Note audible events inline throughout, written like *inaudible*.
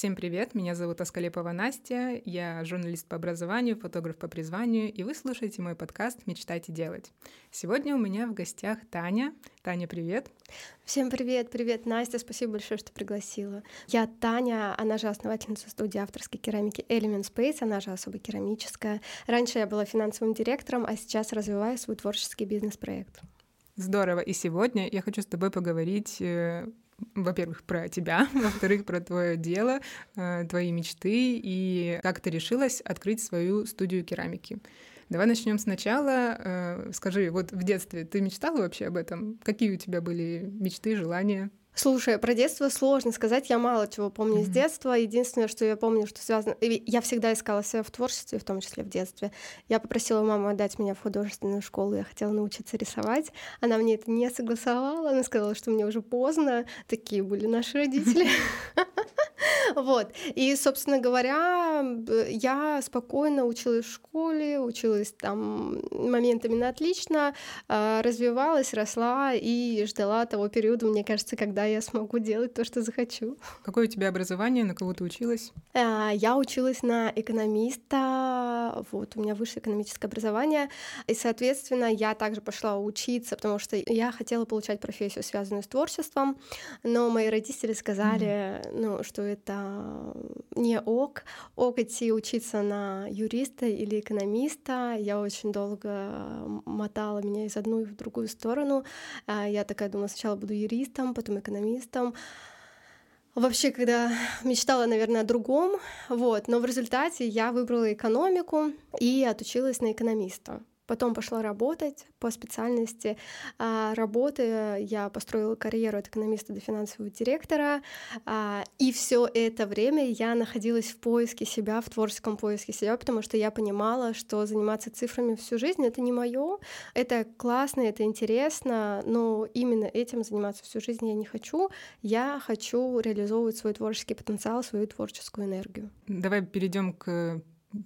Всем привет, меня зовут Аскалепова Настя, я журналист по образованию, фотограф по призванию, и вы слушаете мой подкаст «Мечтайте делать». Сегодня у меня в гостях Таня. Таня, привет. Всем привет, привет, Настя, спасибо большое, что пригласила. Я Таня, она же основательница студии авторской керамики Element Space, она же особо керамическая. Раньше я была финансовым директором, а сейчас развиваю свой творческий бизнес-проект. Здорово. И сегодня я хочу с тобой поговорить э, во-первых, про тебя, *laughs* во-вторых, про твое дело, э, твои мечты и как ты решилась открыть свою студию керамики. Давай начнем сначала. Э, скажи, вот в детстве ты мечтала вообще об этом? Какие у тебя были мечты, желания? Слушай, про детство сложно сказать, я мало чего помню mm-hmm. с детства. Единственное, что я помню, что связано... Я всегда искала себя в творчестве, в том числе в детстве. Я попросила маму отдать меня в художественную школу, я хотела научиться рисовать. Она мне это не согласовала, она сказала, что мне уже поздно. Такие были наши родители. *laughs* *laughs* Вот. И, собственно говоря, я спокойно училась в школе, училась там моментами на отлично, а, развивалась, росла и ждала того периода, мне кажется, когда я смогу делать то, что захочу. Какое у тебя образование, на кого ты училась? А, я училась на экономиста, вот, у меня высшее экономическое образование, и, соответственно, я также пошла учиться, потому что я хотела получать профессию, связанную с творчеством, но мои родители сказали, mm-hmm. ну, что это не ок. Ок идти учиться на юриста или экономиста. Я очень долго мотала меня из одной в другую сторону. А, я такая думала, сначала буду юристом, потом экономистом. Вообще, когда мечтала, наверное, о другом, вот, но в результате я выбрала экономику и отучилась на экономиста. Потом пошла работать по специальности. А, работая, я построила карьеру от экономиста до финансового директора. А, и все это время я находилась в поиске себя, в творческом поиске себя, потому что я понимала, что заниматься цифрами всю жизнь это не мое. Это классно, это интересно, но именно этим заниматься всю жизнь я не хочу. Я хочу реализовывать свой творческий потенциал, свою творческую энергию. Давай перейдем к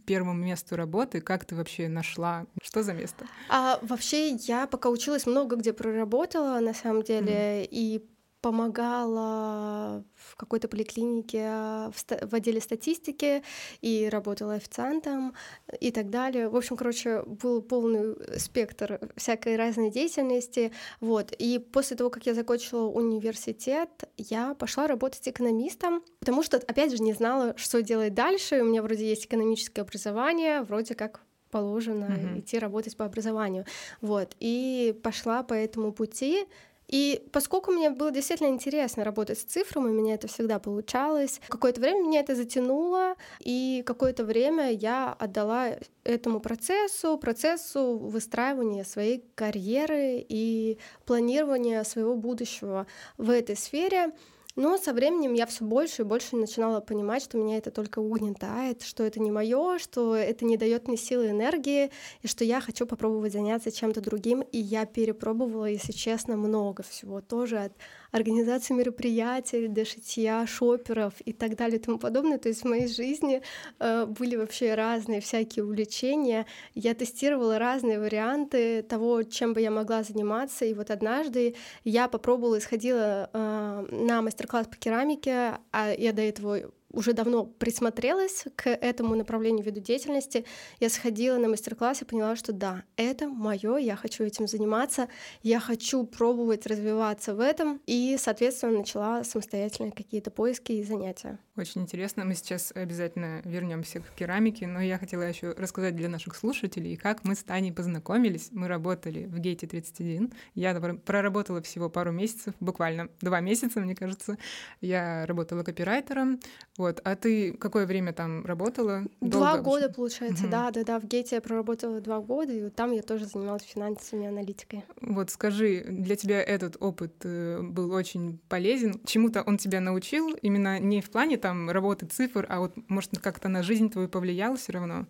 первому месту работы? Как ты вообще нашла? Что за место? А, вообще, я пока училась, много где проработала, на самом деле, mm. и помогала в какой-то поликлинике в, в отделе статистики и работала официантом и так далее. В общем, короче, был полный спектр всякой разной деятельности. Вот. И после того, как я закончила университет, я пошла работать экономистом, потому что, опять же, не знала, что делать дальше. У меня вроде есть экономическое образование, вроде как положено mm-hmm. идти работать по образованию. Вот. И пошла по этому пути. И поскольку мне было действительно интересно работать с цифрами, у меня это всегда получалось, какое-то время меня это затянуло, и какое-то время я отдала этому процессу, процессу выстраивания своей карьеры и планирования своего будущего в этой сфере. Но со временем я все больше и больше начинала понимать, что меня это только угнетает, что это не мое, что это не дает мне силы и энергии, и что я хочу попробовать заняться чем-то другим. И я перепробовала, если честно, много всего тоже от организации мероприятий, до шитья, шоперов и так далее и тому подобное. То есть в моей жизни э, были вообще разные всякие увлечения. Я тестировала разные варианты того, чем бы я могла заниматься. И вот однажды я попробовала и сходила э, на мастер-класс по керамике, а я до этого уже давно присмотрелась к этому направлению виду деятельности. Я сходила на мастер-класс и поняла, что да, это мое, я хочу этим заниматься, я хочу пробовать развиваться в этом, и, соответственно, начала самостоятельно какие-то поиски и занятия. Очень интересно. Мы сейчас обязательно вернемся к керамике, но я хотела еще рассказать для наших слушателей, как мы с Таней познакомились. Мы работали в Гейте 31. Я проработала всего пару месяцев, буквально два месяца, мне кажется. Я работала копирайтером. Вот. А ты какое время там работала? Два Долго года, получается, угу. да, да, да. В Гейте я проработала два года, и там я тоже занималась финансами, аналитикой. Вот скажи, для тебя этот опыт э, был очень полезен. Чему-то он тебя научил, именно не в плане там работы цифр, а вот, может, как-то на жизнь твою повлиял все равно?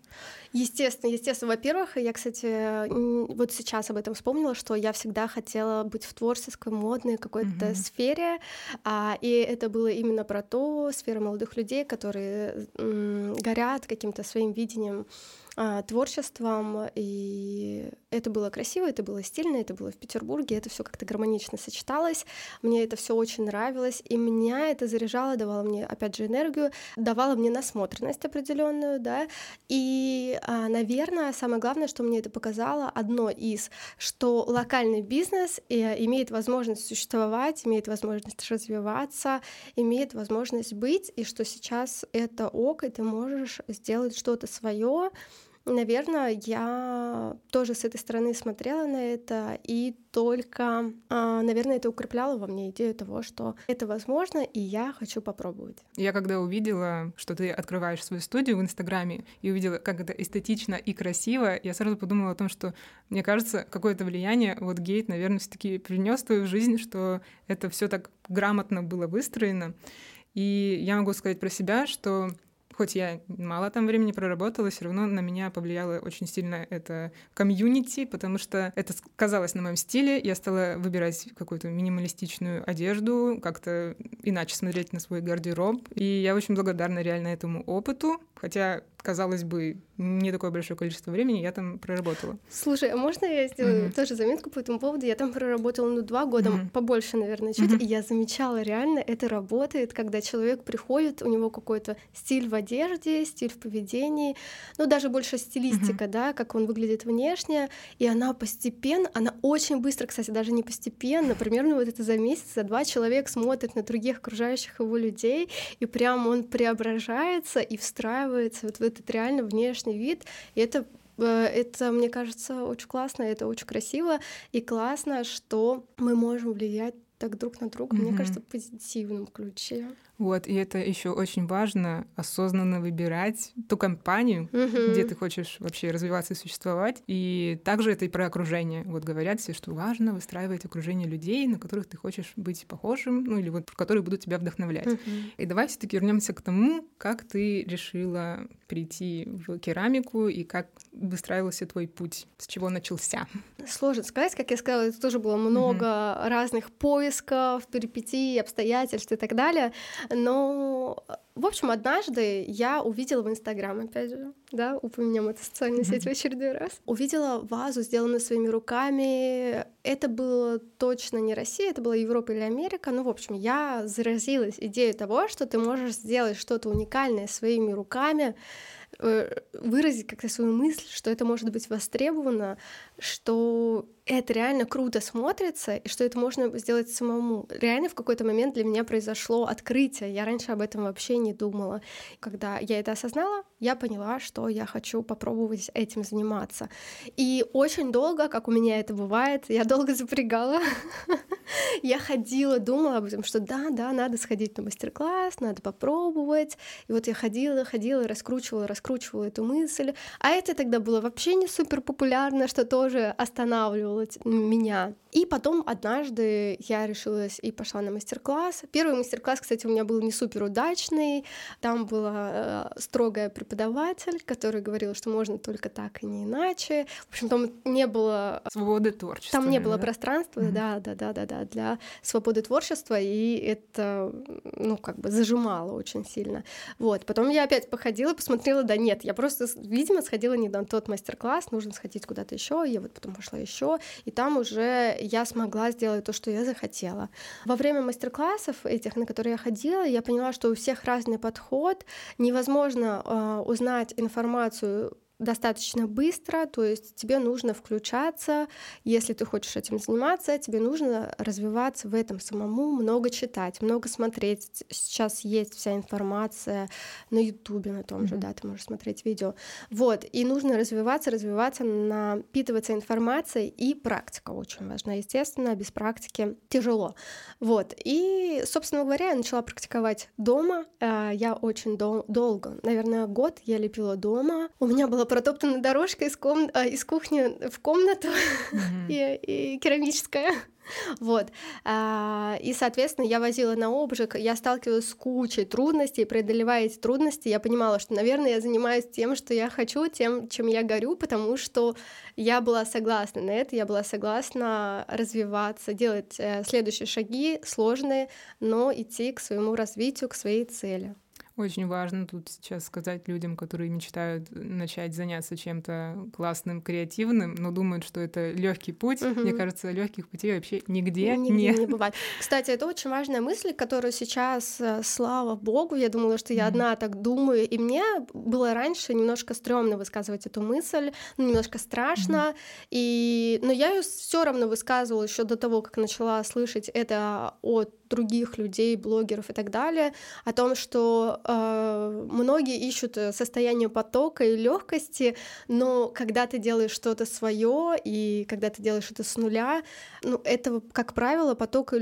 Естественно, естественно. Во-первых, я, кстати, вот сейчас об этом вспомнила, что я всегда хотела быть в творческой, модной какой-то mm-hmm. сфере, а, и это было именно про то, сфера молодых людей, которые м, горят каким-то своим видением творчеством, и это было красиво, это было стильно, это было в Петербурге, это все как-то гармонично сочеталось, мне это все очень нравилось, и меня это заряжало, давало мне, опять же, энергию, давало мне насмотренность определенную, да, и, а, наверное, самое главное, что мне это показало, одно из, что локальный бизнес э, имеет возможность существовать, имеет возможность развиваться, имеет возможность быть, и что сейчас это ок, и ты можешь сделать что-то свое, Наверное, я тоже с этой стороны смотрела на это, и только, а, наверное, это укрепляло во мне идею того, что это возможно, и я хочу попробовать. Я когда увидела, что ты открываешь свою студию в Инстаграме, и увидела, как это эстетично и красиво, я сразу подумала о том, что, мне кажется, какое-то влияние вот Гейт, наверное, все таки принес твою жизнь, что это все так грамотно было выстроено. И я могу сказать про себя, что хоть я мало там времени проработала, все равно на меня повлияло очень сильно это комьюнити, потому что это сказалось на моем стиле. Я стала выбирать какую-то минималистичную одежду, как-то иначе смотреть на свой гардероб. И я очень благодарна реально этому опыту, хотя казалось бы, не такое большое количество времени я там проработала. Слушай, а можно я сделаю mm-hmm. тоже заметку по этому поводу? Я там проработала, ну, два года, mm-hmm. побольше, наверное, чуть, mm-hmm. и я замечала, реально это работает, когда человек приходит, у него какой-то стиль в одежде, стиль в поведении, ну, даже больше стилистика, mm-hmm. да, как он выглядит внешне, и она постепенно, она очень быстро, кстати, даже не постепенно, примерно вот это за месяц, за два человек смотрит на других окружающих его людей, и прям он преображается и встраивается вот в этот реально внешний вид, и это э, это, мне кажется, очень классно, это очень красиво, и классно, что мы можем влиять так друг на друга, mm-hmm. мне кажется, в позитивном ключе. Вот, и это еще очень важно осознанно выбирать ту компанию, mm-hmm. где ты хочешь вообще развиваться и существовать. И также это и про окружение. Вот говорят все, что важно выстраивать окружение людей, на которых ты хочешь быть похожим, ну или вот которые будут тебя вдохновлять. Mm-hmm. И давай все-таки вернемся к тому, как ты решила прийти в керамику и как выстраивался твой путь, с чего начался. Сложно сказать, как я сказала, это тоже было много mm-hmm. разных поисков, перипетий, обстоятельств и так далее. Но, в общем, однажды я увидела в Инстаграм, опять же, да, упомянем эту социальную сеть в очередной раз, увидела вазу, сделанную своими руками. Это было точно не Россия, это была Европа или Америка. Ну, в общем, я заразилась идеей того, что ты можешь сделать что-то уникальное своими руками, э, выразить как-то свою мысль, что это может быть востребовано, что это реально круто смотрится, и что это можно сделать самому. Реально в какой-то момент для меня произошло открытие. Я раньше об этом вообще не думала. Когда я это осознала, я поняла, что я хочу попробовать этим заниматься. И очень долго, как у меня это бывает, я долго запрягала. *laughs* Я ходила, думала об этом, что да, да, надо сходить на мастер-класс, надо попробовать. И вот я ходила, ходила, раскручивала, раскручивала эту мысль. А это тогда было вообще не супер популярно, что тоже останавливало делала меня. И потом однажды я решилась и пошла на мастер-класс. Первый мастер-класс, кстати, у меня был не супер удачный. Там была э, строгая преподаватель, который говорил, что можно только так и не иначе. В общем, там не было свободы творчества. Там не было да? пространства, mm-hmm. да, да, да, да, да, для свободы творчества, и это, ну, как бы зажимало очень сильно. Вот. Потом я опять походила, посмотрела, да нет, я просто, видимо, сходила не на тот мастер-класс, нужно сходить куда-то еще. Я вот потом пошла еще, и там уже я смогла сделать то, что я захотела. Во время мастер-классов этих, на которые я ходила, я поняла, что у всех разный подход, невозможно э, узнать информацию достаточно быстро, то есть тебе нужно включаться, если ты хочешь этим заниматься, тебе нужно развиваться в этом самому, много читать, много смотреть. Сейчас есть вся информация на Ютубе, на том mm-hmm. же, да, ты можешь смотреть видео. Вот, и нужно развиваться, развиваться, напитываться информацией, и практика очень важна. Естественно, без практики тяжело. Вот, и, собственно говоря, я начала практиковать дома. Э, я очень дол- долго, наверное, год я лепила дома. У меня была протоптана дорожка из, ком... а, из кухни в комнату mm-hmm. *laughs* и, и керамическая. Вот. А, и, соответственно, я возила на обжиг, я сталкивалась с кучей трудностей, преодолевая эти трудности, я понимала, что, наверное, я занимаюсь тем, что я хочу, тем, чем я горю, потому что я была согласна на это, я была согласна развиваться, делать э, следующие шаги сложные, но идти к своему развитию, к своей цели. Очень важно тут сейчас сказать людям, которые мечтают начать заняться чем-то классным, креативным, но думают, что это легкий путь. Угу. Мне кажется, легких путей вообще нигде, нигде нет. не бывает. Кстати, это очень важная мысль, которую сейчас, э, слава богу, я думала, что я одна так думаю, и мне было раньше немножко стрёмно высказывать эту мысль, ну, немножко страшно, угу. и но я ее все равно высказывала еще до того, как начала слышать это от других людей, блогеров и так далее, о том, что э, многие ищут э, состояние потока и легкости, но когда ты делаешь что-то свое и когда ты делаешь это с нуля, ну, это, как правило, поток и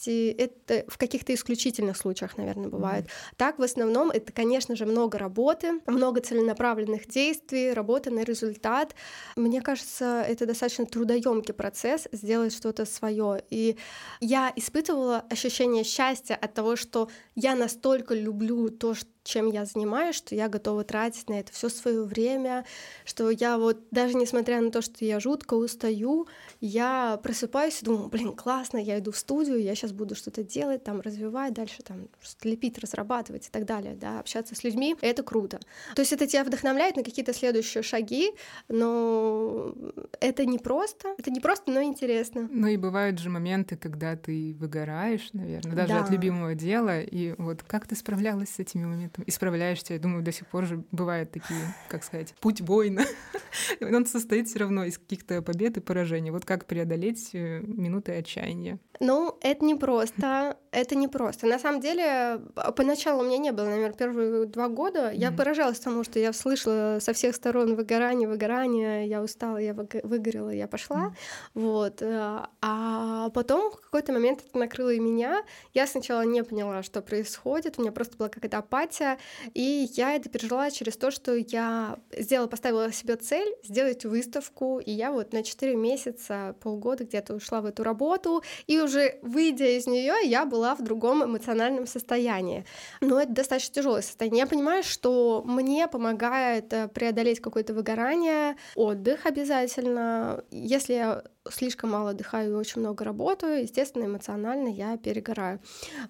легкости это в каких-то исключительных случаях, наверное, бывает. Mm-hmm. Так, в основном, это, конечно же, много работы, много целенаправленных действий, работа на результат. Мне кажется, это достаточно трудоемкий процесс сделать что-то свое. И я испытывала ощущение счастья от того, что я настолько люблю то, что чем я занимаюсь, что я готова тратить на это все свое время, что я вот даже несмотря на то, что я жутко устаю, я просыпаюсь и думаю, блин, классно, я иду в студию, я сейчас буду что-то делать, там развивать, дальше там лепить, разрабатывать и так далее, да, общаться с людьми, это круто. То есть это тебя вдохновляет на какие-то следующие шаги, но это не просто, это не просто, но интересно. Ну и бывают же моменты, когда ты выгораешь, наверное, даже да. от любимого дела, и вот как ты справлялась с этими моментами? Там, и справляешься. Я думаю, до сих пор же бывают такие, как сказать, путь воина. *laughs* Он состоит все равно из каких-то побед и поражений. Вот как преодолеть э, минуты отчаяния? Ну, это не просто. Это не просто. На самом деле, поначалу у меня не было, наверное, первые два года. Я поражалась тому, что я слышала со всех сторон выгорание, выгорание. Я устала, я выгорела, я пошла. Вот. Э, а потом в какой-то момент это накрыло и меня. Я сначала не поняла, что происходит. У меня просто была какая-то апатия развития, и я это пережила через то, что я сделала, поставила себе цель сделать выставку, и я вот на 4 месяца, полгода где-то ушла в эту работу, и уже выйдя из нее, я была в другом эмоциональном состоянии. Но это достаточно тяжелое состояние. Я понимаю, что мне помогает э, преодолеть какое-то выгорание, отдых обязательно. Если я слишком мало отдыхаю и очень много работаю, естественно, эмоционально я перегораю.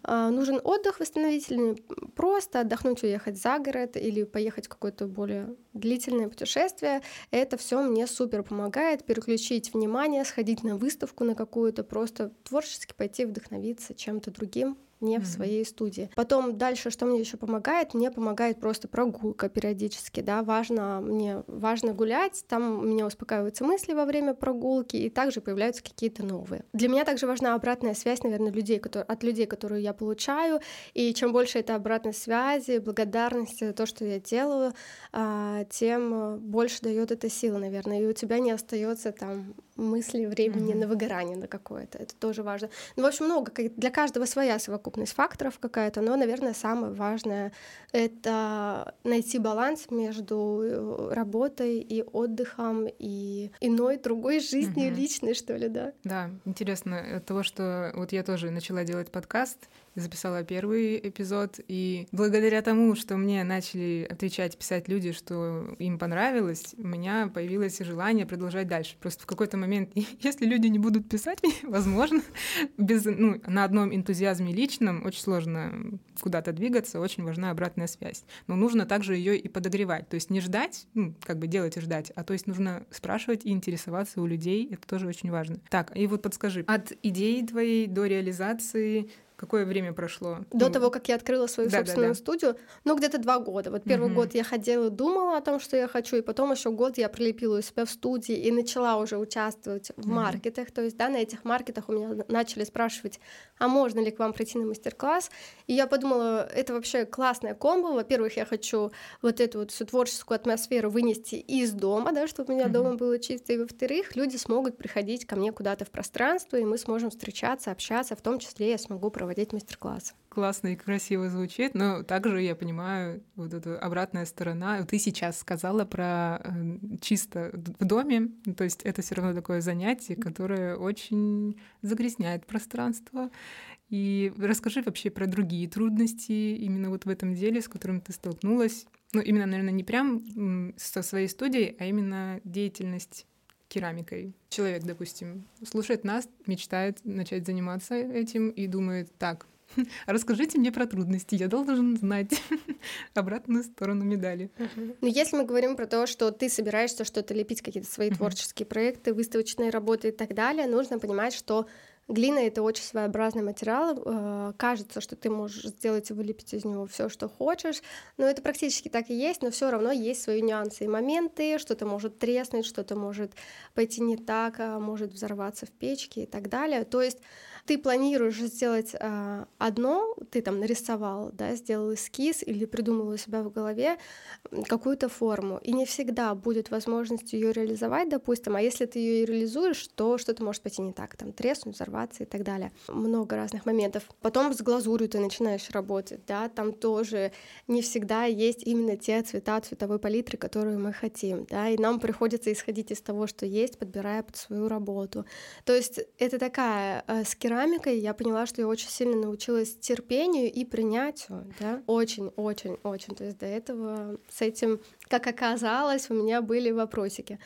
А, нужен отдых восстановительный, просто отдохнуть, уехать за город или поехать в какое-то более длительное путешествие. Это все мне супер помогает переключить внимание, сходить на выставку на какую-то, просто творчески пойти вдохновиться чем-то другим, не mm-hmm. в своей студии. Потом дальше, что мне еще помогает? Мне помогает просто прогулка периодически, да, важно мне важно гулять, там у меня успокаиваются мысли во время прогулки, и также появляются какие-то новые. Для меня также важна обратная связь, наверное, людей, которые, от людей, которые я получаю, и чем больше это обратной связи, благодарности за то, что я делаю, а, тем больше дает это силы, наверное, и у тебя не остается там мысли, времени mm-hmm. на выгорание на какое-то. Это тоже важно. Ну, в общем, много. Для каждого своя совокупность факторов какая-то, но, наверное, самое важное — это найти баланс между э, работой и отдыхом, и иной, другой жизнью mm-hmm. личной, что ли, да? Да, интересно от того, что вот я тоже начала делать подкаст, записала первый эпизод, и благодаря тому, что мне начали отвечать, писать люди, что им понравилось, у меня появилось желание продолжать дальше. Просто в какой-то момент, *laughs* если люди не будут писать мне, *laughs* возможно, без, ну, на одном энтузиазме личном очень сложно куда-то двигаться, очень важна обратная связь. Но нужно также ее и подогревать. То есть не ждать, ну, как бы делать и ждать, а то есть нужно спрашивать и интересоваться у людей. Это тоже очень важно. Так, и вот подскажи, от идеи твоей до реализации Какое время прошло? До ну, того, как я открыла свою да, собственную да, да. студию, ну, где-то два года. Вот первый угу. год я ходила, думала о том, что я хочу, и потом еще год я прилепила у себя в студии и начала уже участвовать в угу. маркетах. То есть, да, на этих маркетах у меня начали спрашивать, а можно ли к вам прийти на мастер-класс? И я подумала, это вообще классная комбо. Во-первых, я хочу вот эту вот всю творческую атмосферу вынести из дома, да, чтобы у меня угу. дома было чисто. И во-вторых, люди смогут приходить ко мне куда-то в пространство, и мы сможем встречаться, общаться, в том числе я смогу проводить проводить мастер-классы. Классно и красиво звучит, но также я понимаю вот эту обратная сторона. Ты сейчас сказала про э, чисто в доме, то есть это все равно такое занятие, которое очень загрязняет пространство. И расскажи вообще про другие трудности именно вот в этом деле, с которым ты столкнулась. Ну, именно, наверное, не прям со своей студией, а именно деятельность керамикой. Человек, допустим, слушает нас, мечтает начать заниматься этим и думает, так, *laughs* расскажите мне про трудности, я должен знать *laughs* обратную сторону медали. Uh-huh. Но если мы говорим про то, что ты собираешься что-то лепить, какие-то свои uh-huh. творческие проекты, выставочные работы и так далее, нужно понимать, что Глина — это очень своеобразный материал. Э, кажется, что ты можешь сделать и вылепить из него все, что хочешь, но это практически так и есть, но все равно есть свои нюансы и моменты, что-то может треснуть, что-то может пойти не так, а может взорваться в печке и так далее. То есть ты планируешь сделать э, одно, ты там нарисовал, да, сделал эскиз или придумал у себя в голове какую-то форму, и не всегда будет возможность ее реализовать, допустим, а если ты ее реализуешь, то что-то может пойти не так, там треснуть, взорваться и так далее. Много разных моментов. Потом с глазурью ты начинаешь работать, да, там тоже не всегда есть именно те цвета цветовой палитры, которую мы хотим, да, и нам приходится исходить из того, что есть, подбирая под свою работу. То есть это такая э, с керамикой я поняла, что я очень сильно научилась терпению и принятию, да, очень-очень-очень. То есть до этого с этим, как оказалось, у меня были вопросики.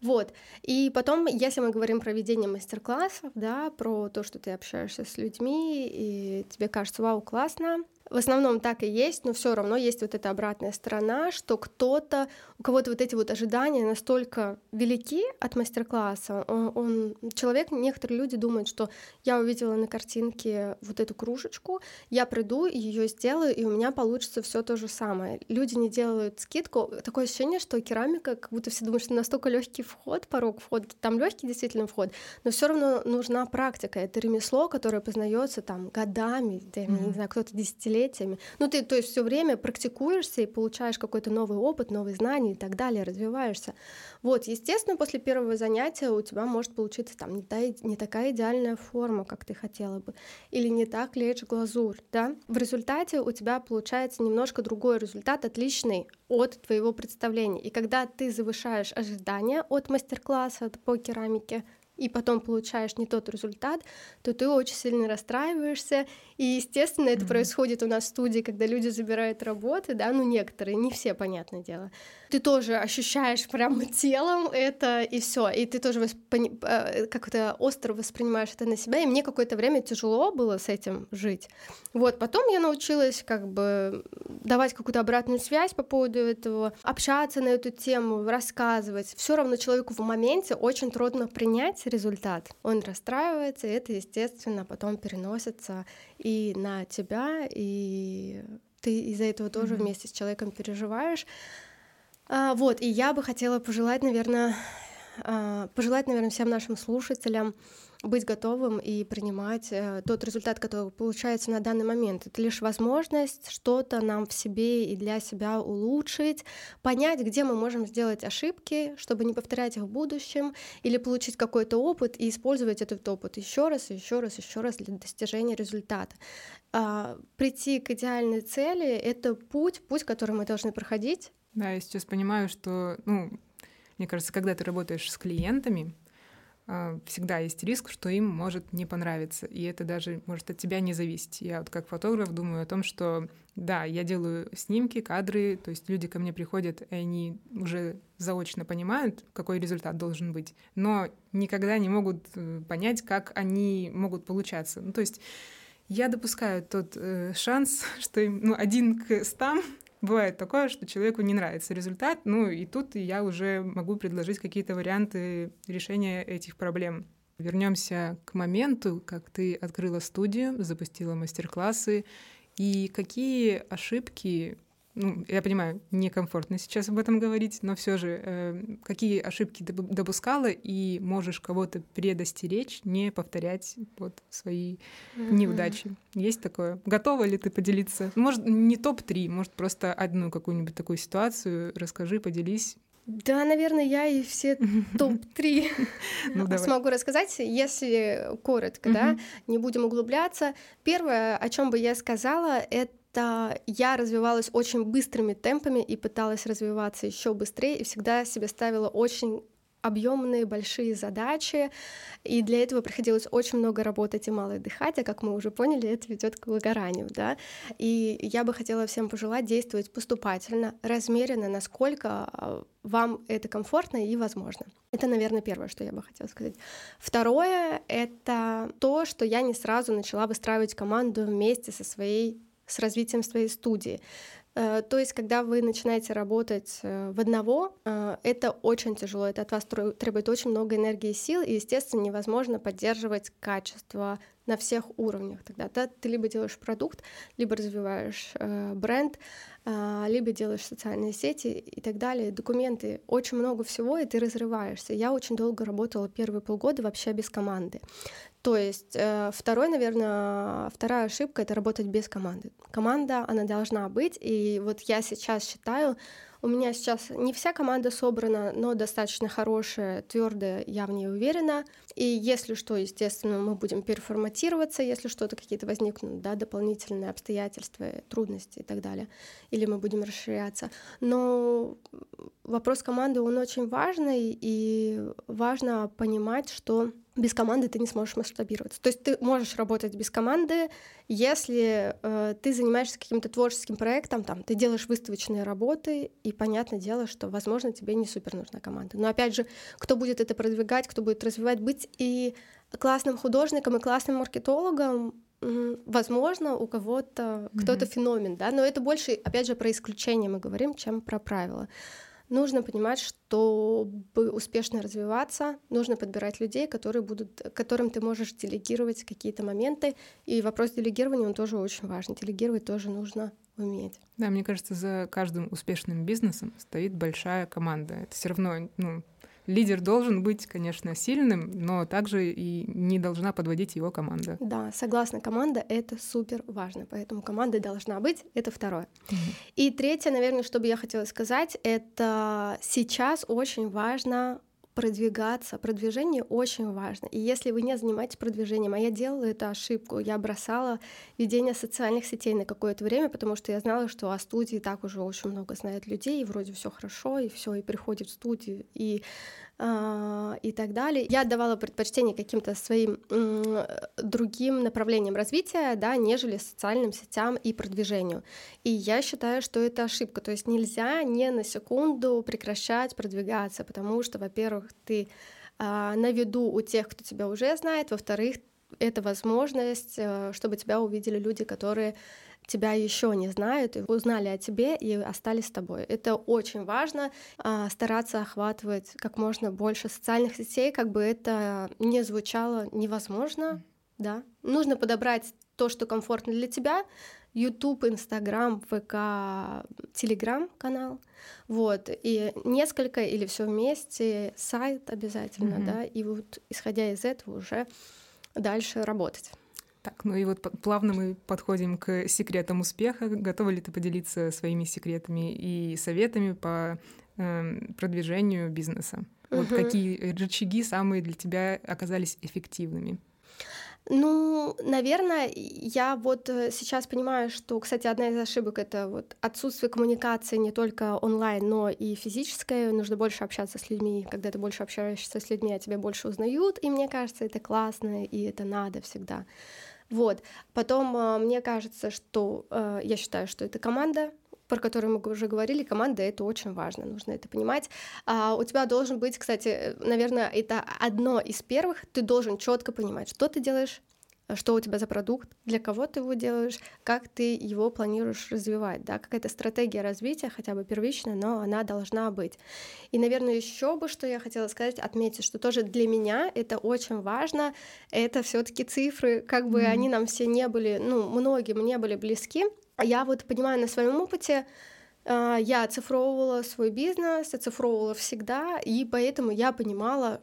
Вот. И потом, если мы говорим про ведение мастер-классов, да, про то, что ты общаешься с людьми, и тебе кажется, вау, классно, в основном так и есть, но все равно есть вот эта обратная сторона, что кто-то, у кого-то вот эти вот ожидания настолько велики от мастер-класса, он, он, человек, некоторые люди думают, что я увидела на картинке вот эту кружечку, я приду, ее сделаю, и у меня получится все то же самое. Люди не делают скидку. Такое ощущение, что керамика, как будто все думают, что настолько легкий вход, порог входа, там легкий действительно вход, но все равно нужна практика. Это ремесло, которое познается там годами, да, mm-hmm. не знаю, кто-то десятилетиями десятилетиями. Ну, ты, то есть все время практикуешься и получаешь какой-то новый опыт, новые знания и так далее, развиваешься. Вот, естественно, после первого занятия у тебя может получиться там не, та, не такая идеальная форма, как ты хотела бы, или не так лечь глазурь, да. В результате у тебя получается немножко другой результат, отличный от твоего представления. И когда ты завышаешь ожидания от мастер-класса по керамике, и потом получаешь не тот результат, то ты очень сильно расстраиваешься. И, естественно, это mm-hmm. происходит у нас в студии, когда люди забирают работы, да, ну некоторые, не все, понятное дело. Ты тоже ощущаешь прямо *laughs* телом это, и все, и ты тоже воспри... Э, как-то остро воспринимаешь это на себя, и мне какое-то время тяжело было с этим жить. Вот, потом я научилась как бы давать какую-то обратную связь по поводу этого, общаться на эту тему, рассказывать. Все равно человеку в моменте очень трудно принять результат. Он расстраивается, и это, естественно, потом переносится и на тебя, и ты из-за этого тоже mm-hmm. вместе с человеком переживаешь. А, вот, и я бы хотела пожелать, наверное, а, пожелать, наверное, всем нашим слушателям быть готовым и принимать э, тот результат, который получается на данный момент. Это лишь возможность что-то нам в себе и для себя улучшить, понять, где мы можем сделать ошибки, чтобы не повторять их в будущем, или получить какой-то опыт и использовать этот опыт еще раз, еще раз, еще раз для достижения результата. А, прийти к идеальной цели — это путь, путь, который мы должны проходить. Да, я сейчас понимаю, что, ну, мне кажется, когда ты работаешь с клиентами, всегда есть риск, что им может не понравиться, и это даже может от тебя не зависеть. Я вот как фотограф думаю о том, что да, я делаю снимки, кадры, то есть люди ко мне приходят, и они уже заочно понимают, какой результат должен быть, но никогда не могут э, понять, как они могут получаться. Ну, то есть я допускаю тот э, шанс, *laughs* что им ну, один к стам бывает такое, что человеку не нравится результат, ну и тут я уже могу предложить какие-то варианты решения этих проблем. Вернемся к моменту, как ты открыла студию, запустила мастер-классы, и какие ошибки ну, я понимаю, некомфортно сейчас об этом говорить, но все же, э, какие ошибки допускала и можешь кого-то предостеречь, не повторять вот свои mm-hmm. неудачи. Есть такое? Готова ли ты поделиться? Может, не топ-3, может, просто одну какую-нибудь такую ситуацию расскажи, поделись. Да, наверное, я и все *laughs* топ-3 *laughs* ну, смогу рассказать, если коротко, да, не будем углубляться. Первое, о чем бы я сказала, это я развивалась очень быстрыми темпами и пыталась развиваться еще быстрее, и всегда себе ставила очень объемные большие задачи, и для этого приходилось очень много работать и мало дыхать, а как мы уже поняли, это ведет к выгоранию, да. И я бы хотела всем пожелать действовать поступательно, размеренно, насколько а, вам это комфортно и возможно. Это, наверное, первое, что я бы хотела сказать. Второе — это то, что я не сразу начала выстраивать команду вместе со своей с развитием своей студии. Э, то есть, когда вы начинаете работать э, в одного, э, это очень тяжело, это от вас требует очень много энергии и сил, и, естественно, невозможно поддерживать качество на всех уровнях. Тогда да, ты либо делаешь продукт, либо развиваешь бренд, либо делаешь социальные сети и так далее, документы, очень много всего, и ты разрываешься. Я очень долго работала первые полгода вообще без команды. То есть э, второй, наверное, вторая ошибка — это работать без команды. Команда, она должна быть, и вот я сейчас считаю, у меня сейчас не вся команда собрана, но достаточно хорошая, твердая, я в ней уверена. И если что, естественно, мы будем переформатироваться, если что-то какие-то возникнут, да, дополнительные обстоятельства, трудности и так далее, или мы будем расширяться. Но вопрос команды, он очень важный, и важно понимать, что без команды ты не сможешь масштабироваться. То есть ты можешь работать без команды, если э, ты занимаешься каким-то творческим проектом, там, ты делаешь выставочные работы, и понятное дело, что, возможно, тебе не супер нужна команда. Но опять же, кто будет это продвигать, кто будет развивать, быть и классным художником, и классным маркетологом, возможно, у кого-то mm-hmm. кто-то феномен, да, но это больше, опять же, про исключение мы говорим, чем про правила нужно понимать, чтобы успешно развиваться, нужно подбирать людей, которые будут, которым ты можешь делегировать какие-то моменты. И вопрос делегирования, он тоже очень важен. Делегировать тоже нужно уметь. Да, мне кажется, за каждым успешным бизнесом стоит большая команда. Это все равно, ну, лидер должен быть, конечно, сильным, но также и не должна подводить его команда. Да, согласна, команда — это супер важно, поэтому команда должна быть, это второе. И третье, наверное, что бы я хотела сказать, это сейчас очень важно продвигаться. Продвижение очень важно. И если вы не занимаетесь продвижением, а я делала эту ошибку, я бросала ведение социальных сетей на какое-то время, потому что я знала, что о студии так уже очень много знает людей, и вроде все хорошо, и все, и приходит в студию, и и так далее. Я отдавала предпочтение каким-то своим другим направлениям развития, да, нежели социальным сетям и продвижению. И я считаю, что это ошибка. То есть нельзя ни на секунду прекращать продвигаться, потому что, во-первых, ты а, на виду у тех, кто тебя уже знает, во-вторых, это возможность, э, чтобы тебя увидели люди, которые тебя еще не знают, и узнали о тебе и остались с тобой. Это очень важно, а, стараться охватывать как можно больше социальных сетей, как бы это не звучало невозможно, да. Нужно подобрать то, что комфортно для тебя, YouTube, Instagram, ВК, Telegram канал, вот, и несколько или все вместе, сайт обязательно, mm-hmm. да, и вот исходя из этого уже дальше работать. Так, ну и вот плавно мы подходим к секретам успеха. Готова ли ты поделиться своими секретами и советами по э, продвижению бизнеса? Угу. Вот какие рычаги самые для тебя оказались эффективными? Ну, наверное, я вот э, сейчас понимаю, что, кстати, одна из ошибок это вот отсутствие коммуникации не только онлайн, но и физической. Нужно больше общаться с людьми. Когда ты больше общаешься с людьми, о тебе больше узнают, и мне кажется, это классно, и это надо всегда. Вот. Потом а, мне кажется, что а, я считаю, что это команда, про которую мы уже говорили, команда это очень важно, нужно это понимать. А у тебя должен быть, кстати, наверное, это одно из первых, ты должен четко понимать, что ты делаешь, что у тебя за продукт, для кого ты его делаешь, как ты его планируешь развивать, да, какая-то стратегия развития, хотя бы первичная, но она должна быть. И, наверное, еще бы, что я хотела сказать, отметить, что тоже для меня это очень важно, это все-таки цифры, как бы mm-hmm. они нам все не были, ну, многим не были близки. Я вот понимаю на своем опыте, я оцифровывала свой бизнес, оцифровывала всегда, и поэтому я понимала,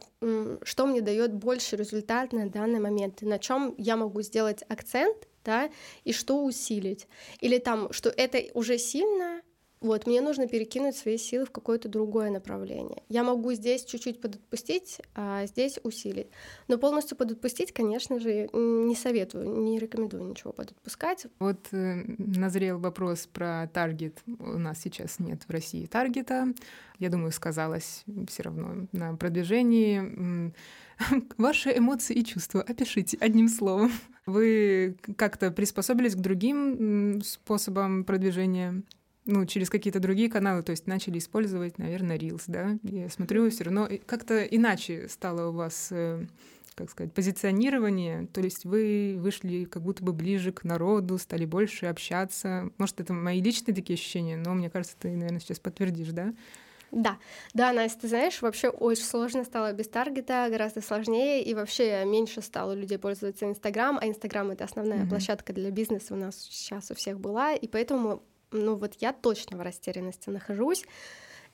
что мне дает больше результат на данный момент, на чем я могу сделать акцент, да, и что усилить. Или там, что это уже сильно, Вот, мне нужно перекинуть свои силы в какое-то другое направление. Я могу здесь чуть-чуть подотпустить, а здесь усилить. Но полностью подотпустить, конечно же, не советую, не рекомендую ничего подотпускать. Вот э, назрел вопрос про таргет. У нас сейчас нет в России таргета. Я думаю, сказалось все равно на продвижении. *laughs* Ваши эмоции и чувства опишите одним словом. Вы как-то приспособились к другим способам продвижения? Ну, через какие-то другие каналы, то есть начали использовать, наверное, Reels, да? Я смотрю, все равно как-то иначе стало у вас, э, как сказать, позиционирование, то есть вы вышли как будто бы ближе к народу, стали больше общаться. Может, это мои личные такие ощущения, но мне кажется, ты, наверное, сейчас подтвердишь, да? Да, да, Настя, ты знаешь, вообще очень сложно стало без таргета, гораздо сложнее, и вообще меньше стало людей пользоваться Инстаграм, а Инстаграм — это основная mm-hmm. площадка для бизнеса у нас сейчас у всех была, и поэтому ну вот я точно в растерянности нахожусь,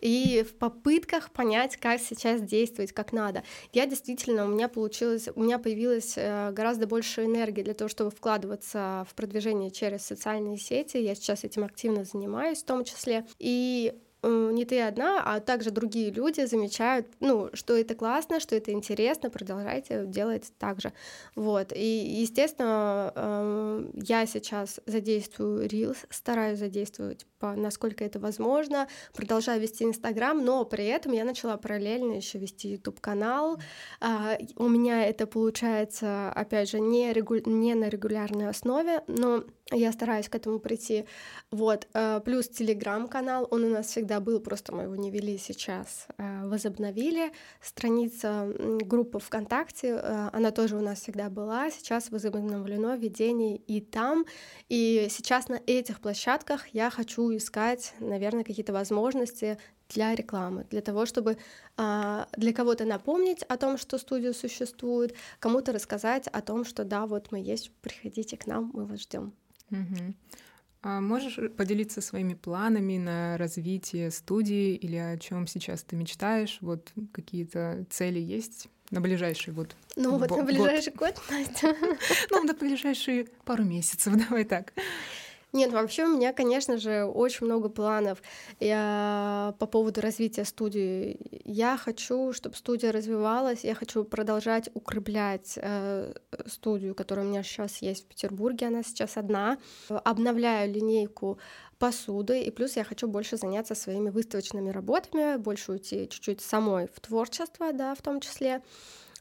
и в попытках понять, как сейчас действовать, как надо. Я действительно, у меня получилось, у меня появилось э, гораздо больше энергии для того, чтобы вкладываться в продвижение через социальные сети. Я сейчас этим активно занимаюсь в том числе. И не ты одна, а также другие люди замечают, ну, что это классно, что это интересно, продолжайте делать так же. Вот. И, естественно, эм, я сейчас задействую Reels, стараюсь задействовать по, насколько это возможно, продолжаю вести Инстаграм, но при этом я начала параллельно еще вести YouTube канал. А, у меня это получается, опять же, не, регу... не на регулярной основе, но я стараюсь к этому прийти. Вот. Э, плюс Телеграм-канал, он у нас всегда был, просто мы его не вели сейчас. Э, возобновили. Страница группы ВКонтакте, э, она тоже у нас всегда была. Сейчас возобновлено ведение и там. И сейчас на этих площадках я хочу искать, наверное, какие-то возможности для рекламы, для того, чтобы а, для кого-то напомнить о том, что студия существует, кому-то рассказать о том, что да, вот мы есть, приходите к нам, мы вас ждем. Угу. А можешь поделиться своими планами на развитие студии или о чем сейчас ты мечтаешь? Вот какие-то цели есть на ближайший вот Ну вот на ближайший год, год *laughs* Настя. Ну, на ближайшие пару месяцев, *laughs* давай так. Нет, вообще у меня, конечно же, очень много планов я, по поводу развития студии. Я хочу, чтобы студия развивалась, я хочу продолжать укреплять э, студию, которая у меня сейчас есть в Петербурге, она сейчас одна. Обновляю линейку посуды, и плюс я хочу больше заняться своими выставочными работами, больше уйти чуть-чуть самой в творчество, да, в том числе.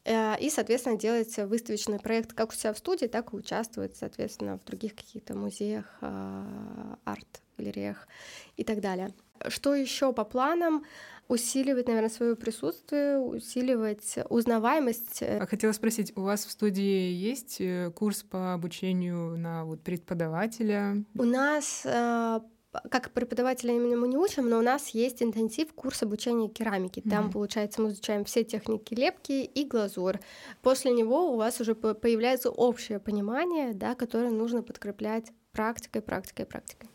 Э, и, соответственно, делать выставочный проект как у себя в студии, так и участвовать, соответственно, в других каких-то музеях, э, арт-галереях и так далее. Что еще по планам? Усиливать, наверное, свое присутствие, усиливать узнаваемость. А хотела спросить, у вас в студии есть э, курс по обучению на вот преподавателя? У нас как преподавателя именно мы не учим, но у нас есть интенсив курс обучения керамики. Там, mm-hmm. получается, мы изучаем все техники лепки и глазурь. После него у вас уже появляется общее понимание, да, которое нужно подкреплять практикой, практикой, практикой.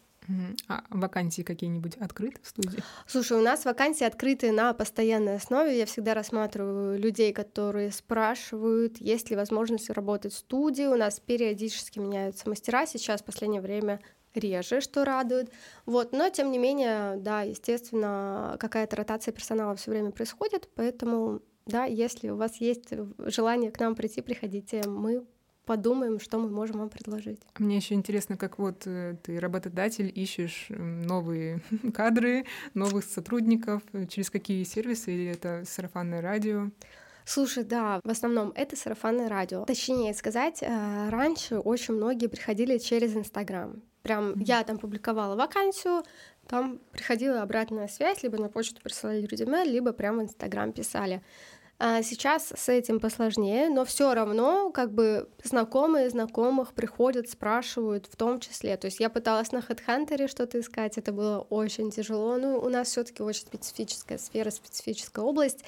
А вакансии какие-нибудь открыты в студии? Слушай, у нас вакансии открыты на постоянной основе. Я всегда рассматриваю людей, которые спрашивают, есть ли возможность работать в студии. У нас периодически меняются мастера. Сейчас в последнее время реже, что радует. Вот, но тем не менее, да, естественно, какая-то ротация персонала все время происходит, поэтому, да, если у вас есть желание к нам прийти, приходите, мы подумаем, что мы можем вам предложить. Мне еще интересно, как вот э, ты работодатель ищешь новые *laughs* кадры, новых сотрудников, через какие сервисы или это сарафанное радио? Слушай, да, в основном это сарафанное радио. Точнее сказать, э, раньше очень многие приходили через Инстаграм. Прям mm-hmm. я там публиковала вакансию, там приходила обратная связь, либо на почту присылали резюме, либо прямо в Инстаграм писали. А сейчас с этим посложнее, но все равно как бы знакомые знакомых приходят, спрашивают в том числе. То есть я пыталась на HeadHunter что-то искать, это было очень тяжело. Ну, у нас все таки очень специфическая сфера, специфическая область,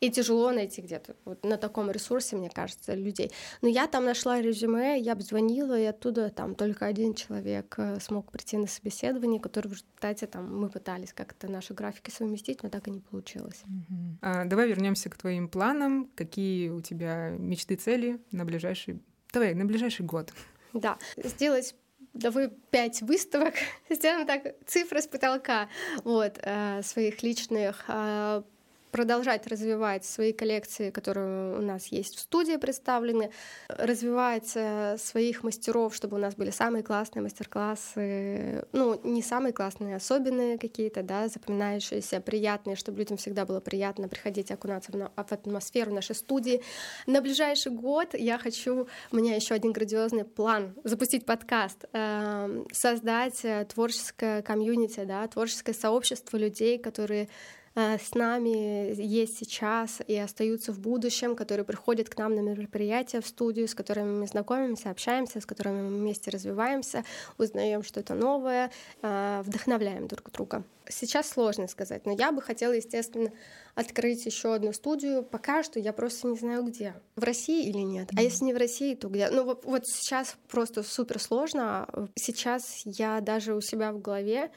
и тяжело найти где-то вот на таком ресурсе, мне кажется, людей. Но я там нашла резюме, я обзвонила, и оттуда там только один человек э, смог прийти на собеседование, который в результате там мы пытались как-то наши графики совместить, но так и не получилось. Mm-hmm. А, давай вернемся к твоим планам, какие у тебя мечты, цели на ближайший, давай, на ближайший год. Да, сделать давай пять выставок, *laughs* сделаем так, цифры с потолка, вот, э, своих личных, э, продолжать развивать свои коллекции, которые у нас есть в студии представлены, развивать э, своих мастеров, чтобы у нас были самые классные мастер-классы, ну, не самые классные, особенные какие-то, да, запоминающиеся, приятные, чтобы людям всегда было приятно приходить окунаться в, атмосферу нашей студии. На ближайший год я хочу, у меня еще один грандиозный план, запустить подкаст, эм, создать э, творческое комьюнити, да, творческое сообщество людей, которые Э, с нами есть сейчас и остаются в будущем, которые приходят к нам на мероприятия в студию, с которыми мы знакомимся, общаемся, с которыми мы вместе развиваемся, узнаем что-то новое, э, вдохновляем друг друга. Сейчас сложно сказать, но я бы хотела, естественно, открыть еще одну студию. Пока что я просто не знаю где. В России или нет. А если не в России, то где? Ну вот, вот сейчас просто супер сложно. Сейчас я даже у себя в голове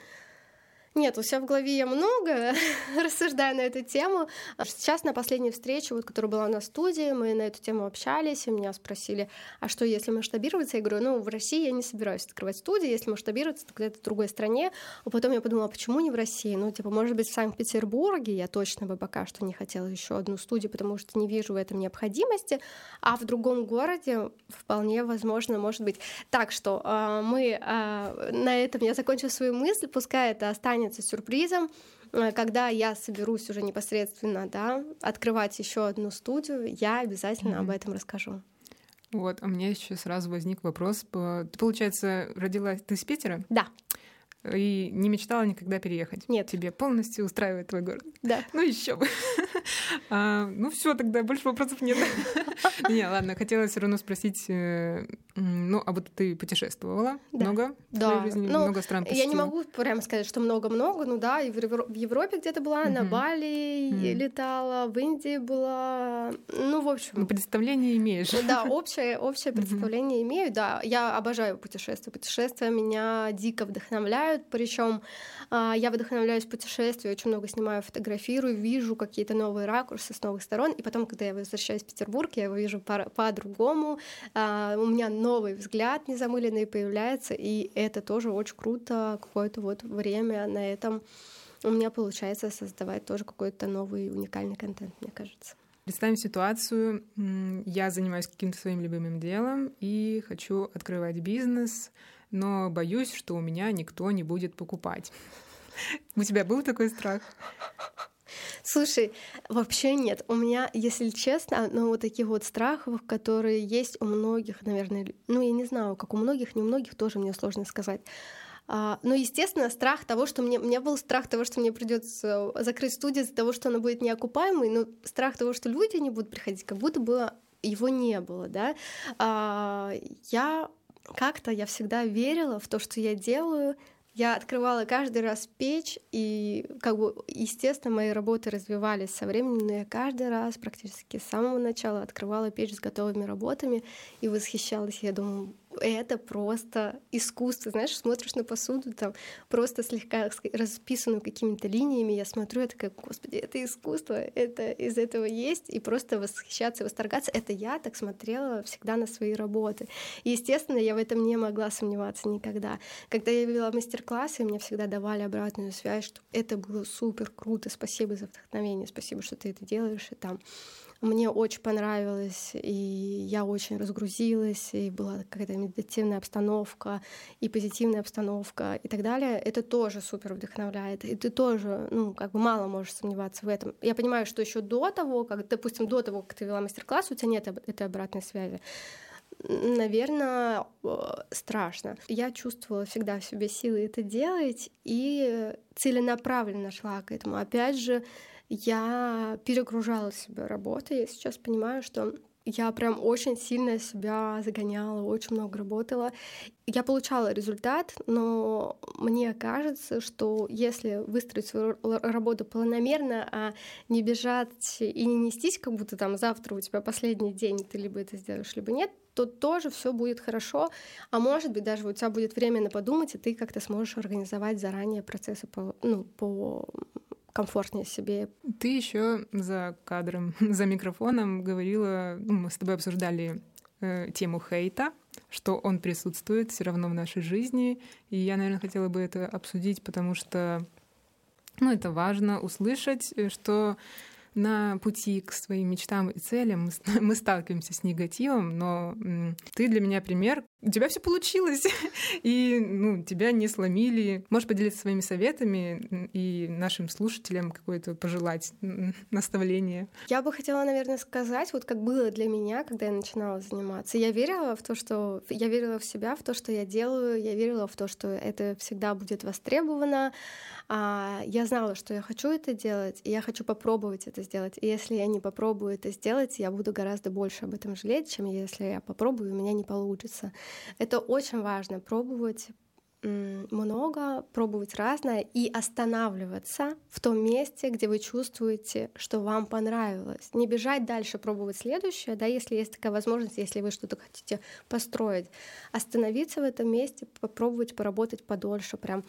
нет, у себя в голове я много *laughs* рассуждаю на эту тему. Сейчас на последней встрече, вот, которая была на студии, мы на эту тему общались, и меня спросили, а что, если масштабироваться? Я говорю, ну, в России я не собираюсь открывать студию, если масштабироваться, то где-то в другой стране. А потом я подумала, почему не в России? Ну, типа, может быть, в Санкт-Петербурге я точно бы пока что не хотела еще одну студию, потому что не вижу в этом необходимости, а в другом городе вполне возможно, может быть. Так что э, мы э, на этом я закончу свою мысль, пускай это останется останется сюрпризом, э, когда я соберусь уже непосредственно, да, открывать еще одну студию, я обязательно mm-hmm. об этом расскажу. Вот, а у меня еще сразу возник вопрос. Ты, получается, родилась ты из Питера? Да и не мечтала никогда переехать. Нет. Тебе полностью устраивает твой город. Да. Ну еще бы. *laughs* а, ну все, тогда больше вопросов нет. *laughs* Не, ладно, хотела все равно спросить, э, ну, а вот ты путешествовала много в своей жизни, ну, много стран посетила? Я не могу прямо сказать, что много-много, ну да, и в Европе где-то была, на Бали летала, в Индии была, ну, в общем... Ну, представление имеешь. Да, общее, общее *laughs* представление имею, да. Я обожаю путешествия. Путешествия меня дико вдохновляют, вдохновляют, причем а, я вдохновляюсь путешествию, очень много снимаю, фотографирую, вижу какие-то новые ракурсы с новых сторон, и потом, когда я возвращаюсь в Петербург, я его вижу по-другому, а, у меня новый взгляд незамыленный появляется, и это тоже очень круто, какое-то вот время на этом у меня получается создавать тоже какой-то новый уникальный контент, мне кажется. Представим ситуацию, я занимаюсь каким-то своим любимым делом и хочу открывать бизнес, но боюсь, что у меня никто не будет покупать. У тебя был такой страх? Слушай, вообще нет. У меня, если честно, ну вот таких вот страхов, которые есть у многих, наверное, ну я не знаю, как у многих, не у многих, тоже мне сложно сказать. А, ну, естественно, страх того, что мне... У меня был страх того, что мне придется закрыть студию из-за того, что она будет неокупаемой, но страх того, что люди не будут приходить, как будто бы его не было, да. А, я как-то я всегда верила в то, что я делаю. Я открывала каждый раз печь, и как бы, естественно, мои работы развивались со временем, но я каждый раз практически с самого начала открывала печь с готовыми работами и восхищалась. Я думаю, это просто искусство. Знаешь, смотришь на посуду, там просто слегка расписанную какими-то линиями, я смотрю, я такая, господи, это искусство, это из этого есть, и просто восхищаться, восторгаться. Это я так смотрела всегда на свои работы. И, естественно, я в этом не могла сомневаться никогда. Когда я вела мастер-классы, мне всегда давали обратную связь, что это было супер круто, спасибо за вдохновение, спасибо, что ты это делаешь, и там мне очень понравилось, и я очень разгрузилась, и была какая-то медитативная обстановка, и позитивная обстановка, и так далее. Это тоже супер вдохновляет. И ты тоже, ну, как бы мало можешь сомневаться в этом. Я понимаю, что еще до того, как, допустим, до того, как ты вела мастер-класс, у тебя нет этой обратной связи наверное, страшно. Я чувствовала всегда в себе силы это делать и целенаправленно шла к этому. Опять же, я перегружала себя работой. Я сейчас понимаю, что я прям очень сильно себя загоняла, очень много работала. Я получала результат, но мне кажется, что если выстроить свою работу планомерно, а не бежать и не нестись, как будто там завтра у тебя последний день, ты либо это сделаешь, либо нет, то тоже все будет хорошо. А может быть, даже у тебя будет время на подумать, и ты как-то сможешь организовать заранее процессы по, ну, по комфортнее себе. Ты еще за кадром, *laughs* за микрофоном говорила, ну, мы с тобой обсуждали э, тему хейта, что он присутствует все равно в нашей жизни. И я, наверное, хотела бы это обсудить, потому что ну, это важно услышать, э, что на пути к своим мечтам и целям мы *laughs* сталкиваемся с негативом, но ты для меня пример. У тебя все получилось, *laughs* и ну, тебя не сломили. Можешь поделиться своими советами и нашим слушателям какое-то пожелать наставление? Я бы хотела, наверное, сказать, вот как было для меня, когда я начинала заниматься. Я верила в то, что я верила в себя, в то, что я делаю, я верила в то, что это всегда будет востребовано. А я знала, что я хочу это делать, и я хочу попробовать это сделать. И если я не попробую это сделать, я буду гораздо больше об этом жалеть, чем если я попробую, и у меня не получится. Это очень важно пробовать много, пробовать разное и останавливаться в том месте, где вы чувствуете, что вам понравилось. Не бежать дальше, пробовать следующее, да, если есть такая возможность, если вы что-то хотите построить. Остановиться в этом месте, попробовать поработать подольше, прям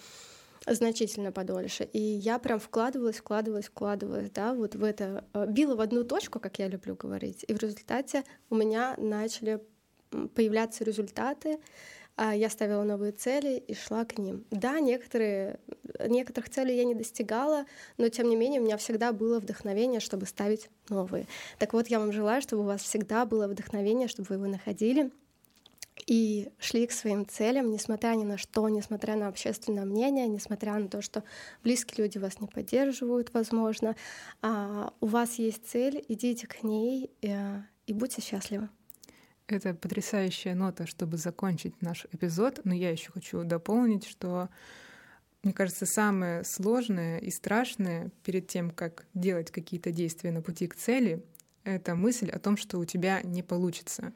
значительно подольше. И я прям вкладывалась, вкладывалась, вкладывалась, да, вот в это, э, била в одну точку, как я люблю говорить, и в результате у меня начали появляться результаты, а я ставила новые цели и шла к ним. Да, некоторые, некоторых целей я не достигала, но тем не менее у меня всегда было вдохновение, чтобы ставить новые. Так вот, я вам желаю, чтобы у вас всегда было вдохновение, чтобы вы его находили, и шли к своим целям, несмотря ни на что, несмотря на общественное мнение, несмотря на то, что близкие люди вас не поддерживают, возможно. А у вас есть цель, идите к ней э, и будьте счастливы. Это потрясающая нота, чтобы закончить наш эпизод, но я еще хочу дополнить, что мне кажется, самое сложное и страшное перед тем, как делать какие-то действия на пути к цели, это мысль о том, что у тебя не получится.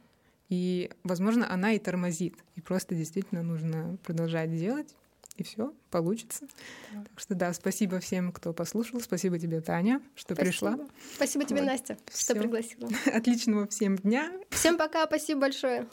И, возможно, она и тормозит. И просто действительно нужно продолжать делать, и все получится. Да. Так что да, спасибо всем, кто послушал. Спасибо тебе, Таня, что спасибо. пришла. Спасибо тебе, вот. Настя, Всё. что пригласила. *laughs* Отличного всем дня. Всем пока, спасибо большое.